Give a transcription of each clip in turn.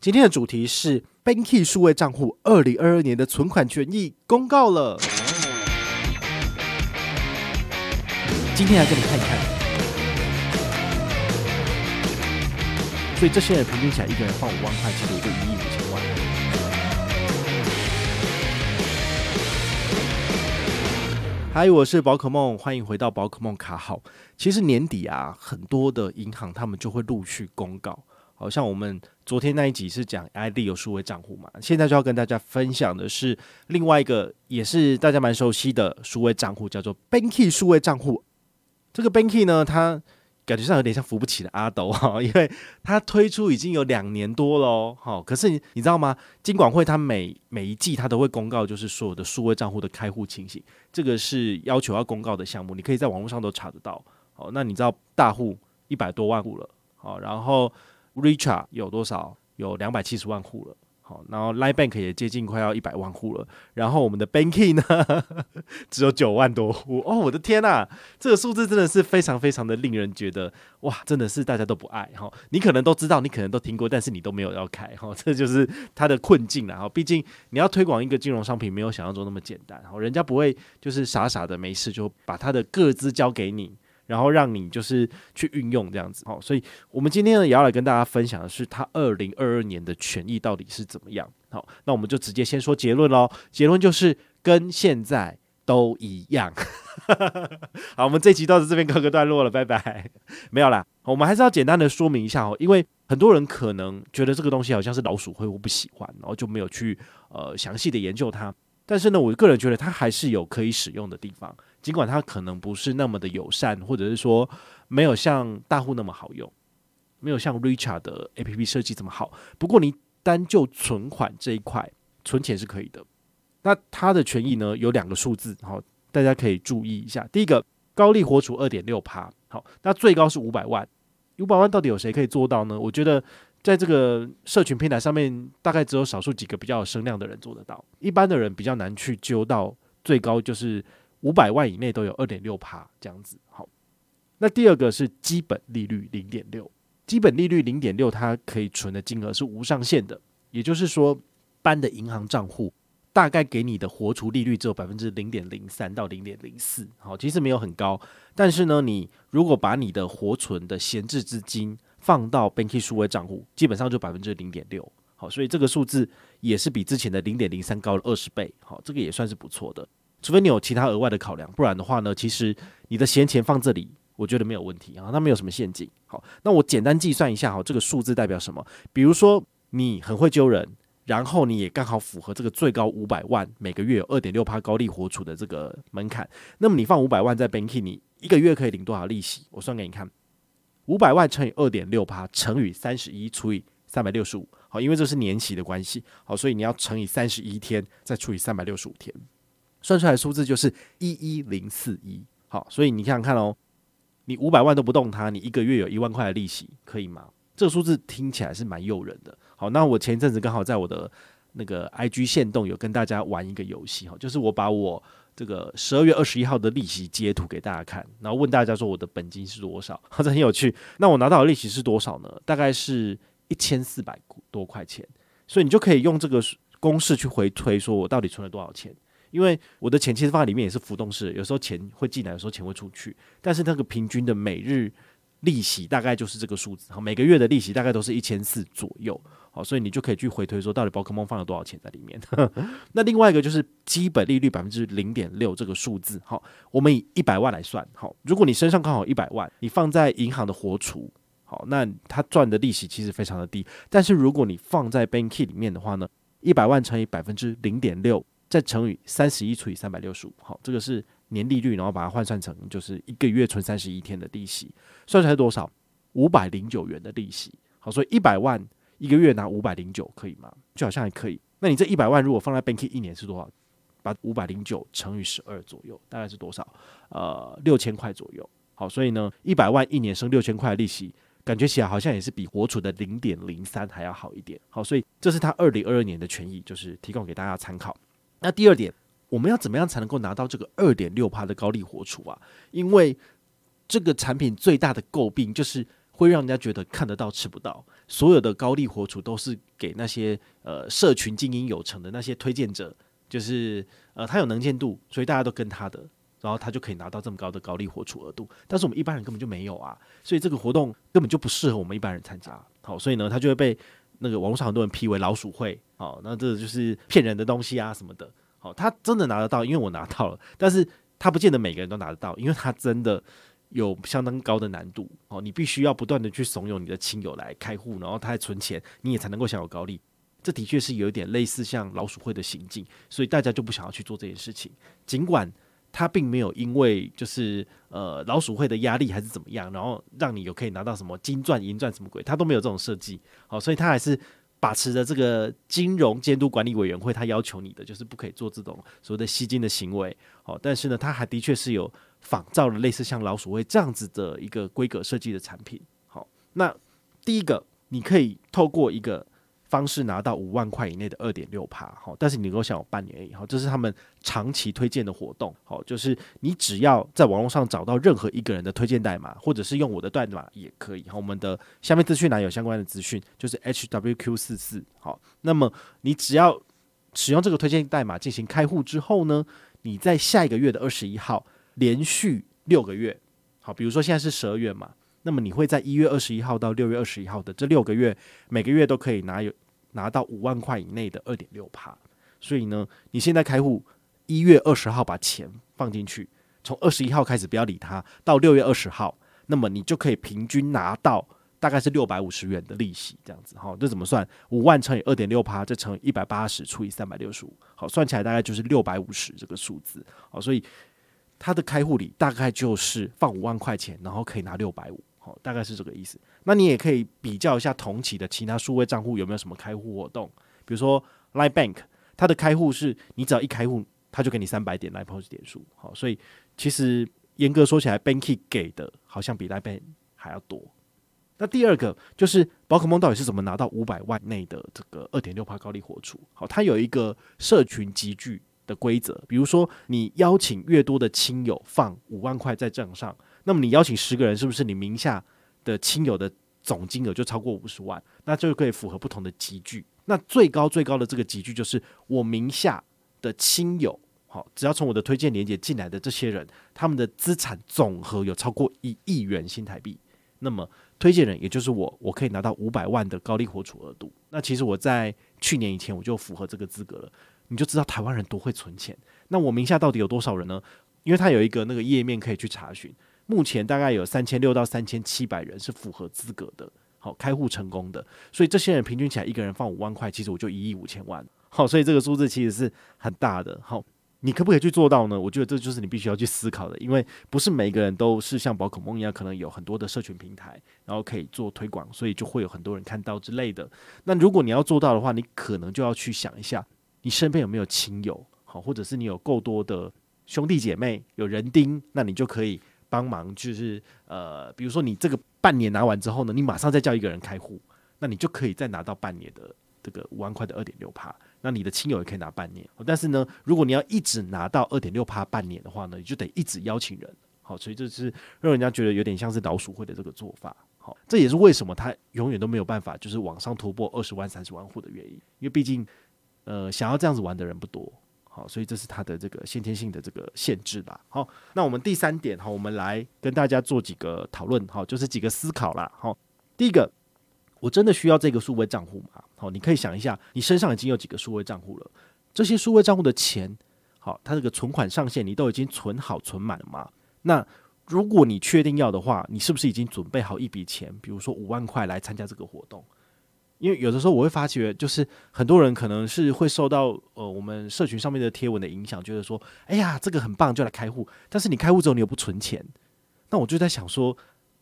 今天的主题是 Banky 数位账户二零二二年的存款权益公告了。今天来给你看一看，所以这些人平均起来，一个人放五万块，其实也就一亿五千万。嗨，我是宝可梦，欢迎回到宝可梦卡好。其实年底啊，很多的银行他们就会陆续公告，好像我们昨天那一集是讲 ID 有数位账户嘛，现在就要跟大家分享的是另外一个也是大家蛮熟悉的数位账户，叫做 Banky 数位账户。这个 Banky 呢，它感觉上有点像扶不起的阿斗哈，因为它推出已经有两年多了哈。可是你你知道吗？金管会它每每一季它都会公告，就是所有的数位账户的开户情形，这个是要求要公告的项目，你可以在网络上都查得到。好，那你知道大户一百多万户了，好，然后 Richard 有多少？有两百七十万户了。好，然后 Line Bank 也接近快要一百万户了，然后我们的 Banking 呢，只有九万多户哦！我的天呐，这个数字真的是非常非常的令人觉得哇，真的是大家都不爱哈。你可能都知道，你可能都听过，但是你都没有要开哈，这就是它的困境了哈。毕竟你要推广一个金融商品，没有想象中那么简单，哈，人家不会就是傻傻的没事就把他的个资交给你。然后让你就是去运用这样子，好，所以我们今天呢也要来跟大家分享的是，它二零二二年的权益到底是怎么样。好，那我们就直接先说结论喽。结论就是跟现在都一样。好，我们这集到这边告个段落了，拜拜。没有啦，我们还是要简单的说明一下哦，因为很多人可能觉得这个东西好像是老鼠会，我不喜欢，然后就没有去呃详细的研究它。但是呢，我个人觉得它还是有可以使用的地方。尽管它可能不是那么的友善，或者是说没有像大户那么好用，没有像 Richard 的 APP 设计这么好。不过你单就存款这一块，存钱是可以的。那它的权益呢，有两个数字，好，大家可以注意一下。第一个，高利活储二点六趴，好，那最高是五百万。五百万到底有谁可以做到呢？我觉得在这个社群平台上面，大概只有少数几个比较有声量的人做得到，一般的人比较难去揪到最高就是。五百万以内都有二点六趴这样子，好。那第二个是基本利率零点六，基本利率零点六，它可以存的金额是无上限的，也就是说，般的银行账户大概给你的活储利率只有百分之零点零三到零点零四，好，其实没有很高。但是呢，你如果把你的活存的闲置资金放到 Banky 数位账户，基本上就百分之零点六，好，所以这个数字也是比之前的零点零三高了二十倍，好，这个也算是不错的。除非你有其他额外的考量，不然的话呢，其实你的闲钱放这里，我觉得没有问题啊，它没有什么陷阱。好，那我简单计算一下哈，这个数字代表什么？比如说你很会揪人，然后你也刚好符合这个最高五百万，每个月有二点六趴高利活储的这个门槛，那么你放五百万在 Banking，你一个月可以领多少利息？我算给你看，五百万乘以二点六趴乘以三十一除以三百六十五，好，因为这是年息的关系，好，所以你要乘以三十一天，再除以三百六十五天。算出来数字就是一一零四一，好，所以你想想看哦，你五百万都不动它，你一个月有一万块的利息，可以吗？这个数字听起来是蛮诱人的。好，那我前一阵子刚好在我的那个 IG 线动有跟大家玩一个游戏，哈，就是我把我这个十二月二十一号的利息截图给大家看，然后问大家说我的本金是多少，好这很有趣。那我拿到的利息是多少呢？大概是一千四百多块钱，所以你就可以用这个公式去回推，说我到底存了多少钱。因为我的钱其实放在里面也是浮动式，有时候钱会进来，有时候钱会出去，但是那个平均的每日利息大概就是这个数字，好，每个月的利息大概都是一千四左右，好，所以你就可以去回推说到底宝可梦放了多少钱在里面。那另外一个就是基本利率百分之零点六这个数字，好，我们以一百万来算，好，如果你身上刚好一百万，你放在银行的活储，好，那它赚的利息其实非常的低，但是如果你放在 Banky 里面的话呢，一百万乘以百分之零点六。再乘以三十一除以三百六十五，好，这个是年利率，然后把它换算成就是一个月存三十一天的利息，算出来多少？五百零九元的利息。好，所以一百万一个月拿五百零九可以吗？就好像还可以。那你这一百万如果放在 Banky 一年是多少？把五百零九乘以十二左右，大概是多少？呃，六千块左右。好，所以呢，一百万一年生六千块的利息，感觉起来好像也是比活储的零点零三还要好一点。好，所以这是他二零二二年的权益，就是提供给大家参考。那第二点，我们要怎么样才能够拿到这个二点六趴的高利活储啊？因为这个产品最大的诟病就是会让人家觉得看得到吃不到。所有的高利活储都是给那些呃社群精英有成的那些推荐者，就是呃他有能见度，所以大家都跟他的。然后他就可以拿到这么高的高利活储额度，但是我们一般人根本就没有啊，所以这个活动根本就不适合我们一般人参加。好，所以呢，他就会被那个网络上很多人批为老鼠会。好，那这就是骗人的东西啊什么的。好，他真的拿得到，因为我拿到了，但是他不见得每个人都拿得到，因为他真的有相当高的难度。哦，你必须要不断的去怂恿你的亲友来开户，然后他还存钱，你也才能够享有高利。这的确是有一点类似像老鼠会的行径，所以大家就不想要去做这件事情，尽管。他并没有因为就是呃老鼠会的压力还是怎么样，然后让你有可以拿到什么金钻银钻什么鬼，他都没有这种设计。好，所以他还是把持着这个金融监督管理委员会他要求你的，就是不可以做这种所谓的吸金的行为。好，但是呢，他还的确是有仿造了类似像老鼠会这样子的一个规格设计的产品。好，那第一个你可以透过一个。方式拿到五万块以内的二点六趴，好，但是你能够享有半年以后，这是他们长期推荐的活动，好，就是你只要在网络上找到任何一个人的推荐代码，或者是用我的代码也可以，好，我们的下面资讯栏有相关的资讯，就是 HWQ 四四，好，那么你只要使用这个推荐代码进行开户之后呢，你在下一个月的二十一号连续六个月，好，比如说现在是十二月嘛。那么你会在一月二十一号到六月二十一号的这六个月，每个月都可以拿有拿到五万块以内的二点六趴。所以呢，你现在开户，一月二十号把钱放进去，从二十一号开始不要理它，到六月二十号，那么你就可以平均拿到大概是六百五十元的利息，这样子。哈，这怎么算？五万乘以二点六趴，再乘以一百八十除以三百六十五，好，算起来大概就是六百五十这个数字。好，所以它的开户礼大概就是放五万块钱，然后可以拿六百五。好，大概是这个意思。那你也可以比较一下同期的其他数位账户有没有什么开户活动，比如说 Line Bank，它的开户是你只要一开户，它就给你三百点 Line Post 点数。好，所以其实严格说起来，Banky 给的好像比 Line Bank 还要多。那第二个就是宝可梦到底是怎么拿到五百万内的这个二点六趴高利活储？好，它有一个社群集聚的规则，比如说你邀请越多的亲友放五万块在账上。那么你邀请十个人，是不是你名下的亲友的总金额就超过五十万？那就可以符合不同的集聚。那最高最高的这个集聚就是我名下的亲友，好，只要从我的推荐连接进来的这些人，他们的资产总和有超过一亿元新台币，那么推荐人也就是我，我可以拿到五百万的高利活储额度。那其实我在去年以前我就符合这个资格了，你就知道台湾人多会存钱。那我名下到底有多少人呢？因为它有一个那个页面可以去查询。目前大概有三千六到三千七百人是符合资格的，好，开户成功的，所以这些人平均起来一个人放五万块，其实我就一亿五千万，好，所以这个数字其实是很大的，好，你可不可以去做到呢？我觉得这就是你必须要去思考的，因为不是每个人都是像宝可梦一样，可能有很多的社群平台，然后可以做推广，所以就会有很多人看到之类的。那如果你要做到的话，你可能就要去想一下，你身边有没有亲友，好，或者是你有够多的兄弟姐妹，有人丁，那你就可以。帮忙就是呃，比如说你这个半年拿完之后呢，你马上再叫一个人开户，那你就可以再拿到半年的这个五万块的二点六趴。那你的亲友也可以拿半年。但是呢，如果你要一直拿到二点六趴半年的话呢，你就得一直邀请人。好，所以这是让人家觉得有点像是老鼠会的这个做法。好，这也是为什么他永远都没有办法就是往上突破二十万、三十万户的原因，因为毕竟呃，想要这样子玩的人不多。好，所以这是它的这个先天性的这个限制吧。好，那我们第三点，好，我们来跟大家做几个讨论，好，就是几个思考啦。好，第一个，我真的需要这个数位账户吗？好，你可以想一下，你身上已经有几个数位账户了？这些数位账户的钱，好，它这个存款上限你都已经存好存满了吗？那如果你确定要的话，你是不是已经准备好一笔钱，比如说五万块来参加这个活动？因为有的时候我会发觉，就是很多人可能是会受到呃我们社群上面的贴文的影响，觉得说，哎呀，这个很棒，就来开户。但是你开户之后，你又不存钱，那我就在想说，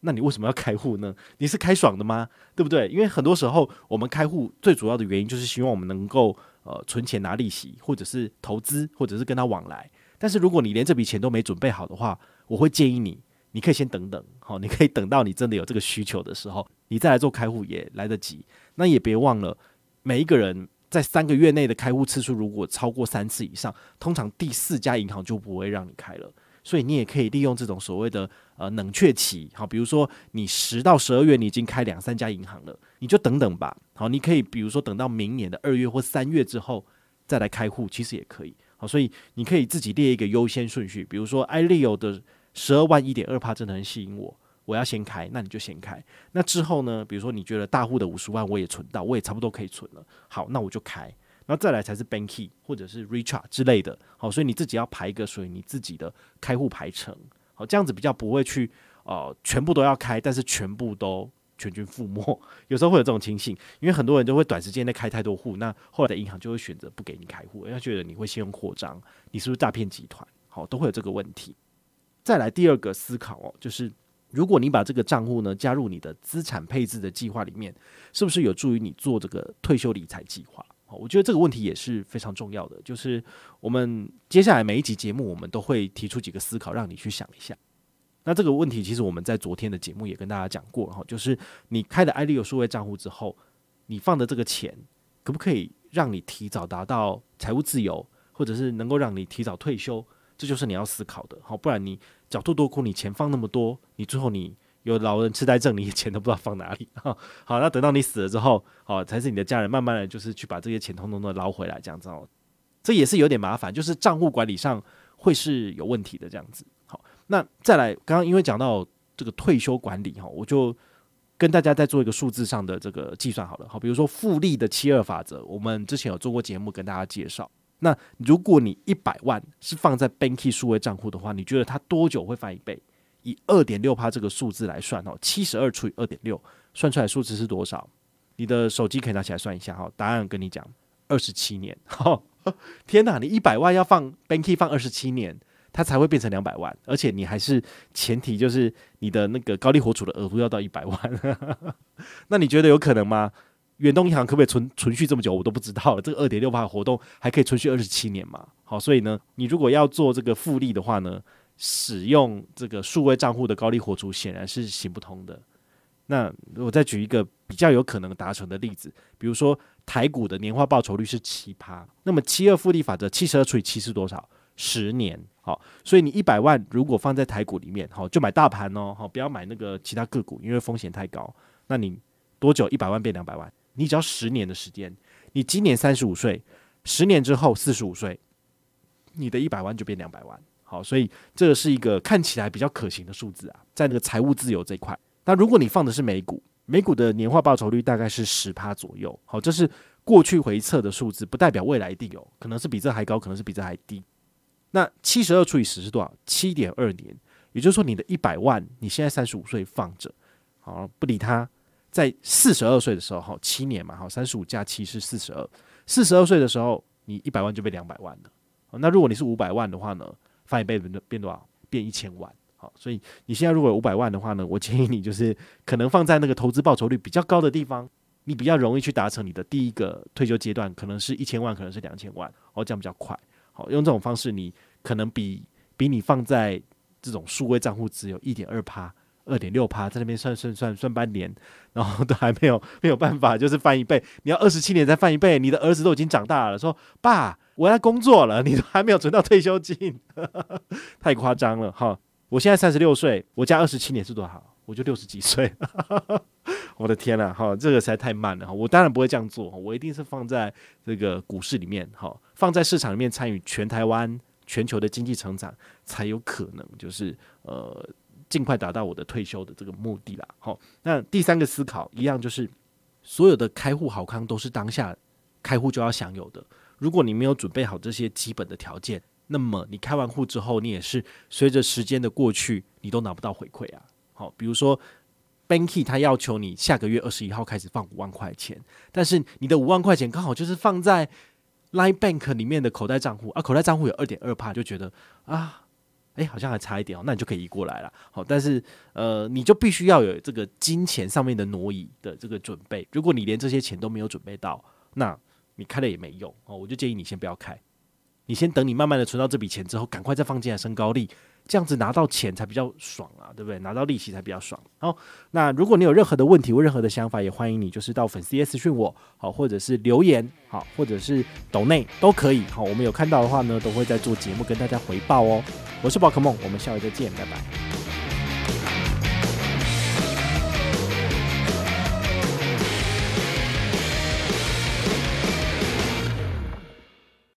那你为什么要开户呢？你是开爽的吗？对不对？因为很多时候我们开户最主要的原因就是希望我们能够呃存钱拿利息，或者是投资，或者是跟他往来。但是如果你连这笔钱都没准备好的话，我会建议你，你可以先等等，好，你可以等到你真的有这个需求的时候，你再来做开户也来得及。那也别忘了，每一个人在三个月内的开户次数如果超过三次以上，通常第四家银行就不会让你开了。所以你也可以利用这种所谓的呃冷却期，好，比如说你十到十二月你已经开两三家银行了，你就等等吧。好，你可以比如说等到明年的二月或三月之后再来开户，其实也可以。好，所以你可以自己列一个优先顺序，比如说 iLeo 的十二万一点二帕真的很吸引我，我要先开，那你就先开。那之后呢，比如说你觉得大户的五十万我也存到，我也差不多可以存了，好，那我就开。然后再来才是 Banky 或者是 Richard 之类的，好，所以你自己要排一个属于你自己的开户排程，好，这样子比较不会去呃全部都要开，但是全部都全军覆没，有时候会有这种情形，因为很多人就会短时间内开太多户，那后来的银行就会选择不给你开户，因为觉得你会信用扩张，你是不是诈骗集团？好，都会有这个问题。再来第二个思考哦，就是如果你把这个账户呢加入你的资产配置的计划里面，是不是有助于你做这个退休理财计划？我觉得这个问题也是非常重要的，就是我们接下来每一集节目，我们都会提出几个思考，让你去想一下。那这个问题其实我们在昨天的节目也跟大家讲过哈，就是你开的 iLeo 数位账户之后，你放的这个钱可不可以让你提早达到财务自由，或者是能够让你提早退休？这就是你要思考的。好，不然你小兔多哭，你钱放那么多，你最后你。有老人痴呆症，你钱都不知道放哪里。好，那等到你死了之后，好，才是你的家人慢慢的就是去把这些钱通通的捞回来，这样子哦。这也是有点麻烦，就是账户管理上会是有问题的这样子。好，那再来，刚刚因为讲到这个退休管理哈，我就跟大家再做一个数字上的这个计算好了。好，比如说复利的七二法则，我们之前有做过节目跟大家介绍。那如果你一百万是放在 Banky 数位账户的话，你觉得它多久会翻一倍？以二点六趴这个数字来算哦，七十二除以二点六，算出来数字是多少？你的手机可以拿起来算一下哈。答案跟你讲，二十七年。天哪，你一百万要放 Banky 放二十七年，它才会变成两百万，而且你还是前提就是你的那个高利活储的额度要到一百万。那你觉得有可能吗？远东银行可不可以存存续这么久？我都不知道了。这个二点六趴的活动还可以存续二十七年嘛？好，所以呢，你如果要做这个复利的话呢？使用这个数位账户的高利活储显然是行不通的。那我再举一个比较有可能达成的例子，比如说台股的年化报酬率是七趴，那么七二复利法则七十二除以七是多少？十年。好，所以你一百万如果放在台股里面，好，就买大盘哦，好，不要买那个其他个股，因为风险太高。那你多久一百万变两百万？你只要十年的时间，你今年三十五岁，十年之后四十五岁，你的一百万就变两百万。好，所以这个是一个看起来比较可行的数字啊，在那个财务自由这一块。那如果你放的是美股，美股的年化报酬率大概是十趴左右。好，这是过去回测的数字，不代表未来一定有，可能是比这还高，可能是比这还低。那七十二除以十是多少？七点二年。也就是说，你的一百万，你现在三十五岁放着，好，不理它，在四十二岁的时候，好，七年嘛，好，三十五加七是四十二，四十二岁的时候，你一百万就变两百万了。那如果你是五百万的话呢？翻一倍变变多少？变一千万。好，所以你现在如果有五百万的话呢，我建议你就是可能放在那个投资报酬率比较高的地方，你比较容易去达成你的第一个退休阶段，可能是一千万，可能是两千万，哦，这样比较快。好，用这种方式，你可能比比你放在这种数位账户只有一点二趴、二点六趴，在那边算算算算半年，然后都还没有没有办法，就是翻一倍。你要二十七年再翻一倍，你的儿子都已经长大了，说爸。我要工作了，你都还没有存到退休金，太夸张了哈！我现在三十六岁，我加二十七年是多少？我就六十几岁，我的天呐，哈，这个实在太慢了哈！我当然不会这样做，我一定是放在这个股市里面，哈，放在市场里面参与全台湾、全球的经济成长，才有可能就是呃尽快达到我的退休的这个目的啦。好，那第三个思考一样，就是所有的开户好康都是当下开户就要享有的。如果你没有准备好这些基本的条件，那么你开完户之后，你也是随着时间的过去，你都拿不到回馈啊。好，比如说 Banky 他要求你下个月二十一号开始放五万块钱，但是你的五万块钱刚好就是放在 Line Bank 里面的口袋账户啊，口袋账户有二点二趴，就觉得啊，哎，好像还差一点哦，那你就可以移过来了。好，但是呃，你就必须要有这个金钱上面的挪移的这个准备。如果你连这些钱都没有准备到，那你开了也没用哦。我就建议你先不要开，你先等你慢慢的存到这笔钱之后，赶快再放进来升高利。这样子拿到钱才比较爽啊，对不对？拿到利息才比较爽。好，那如果你有任何的问题或任何的想法，也欢迎你就是到粉丝页私讯我，好，或者是留言，好，或者是抖内都可以。好，我们有看到的话呢，都会在做节目跟大家回报哦。我是宝可梦，我们下回再见，拜拜。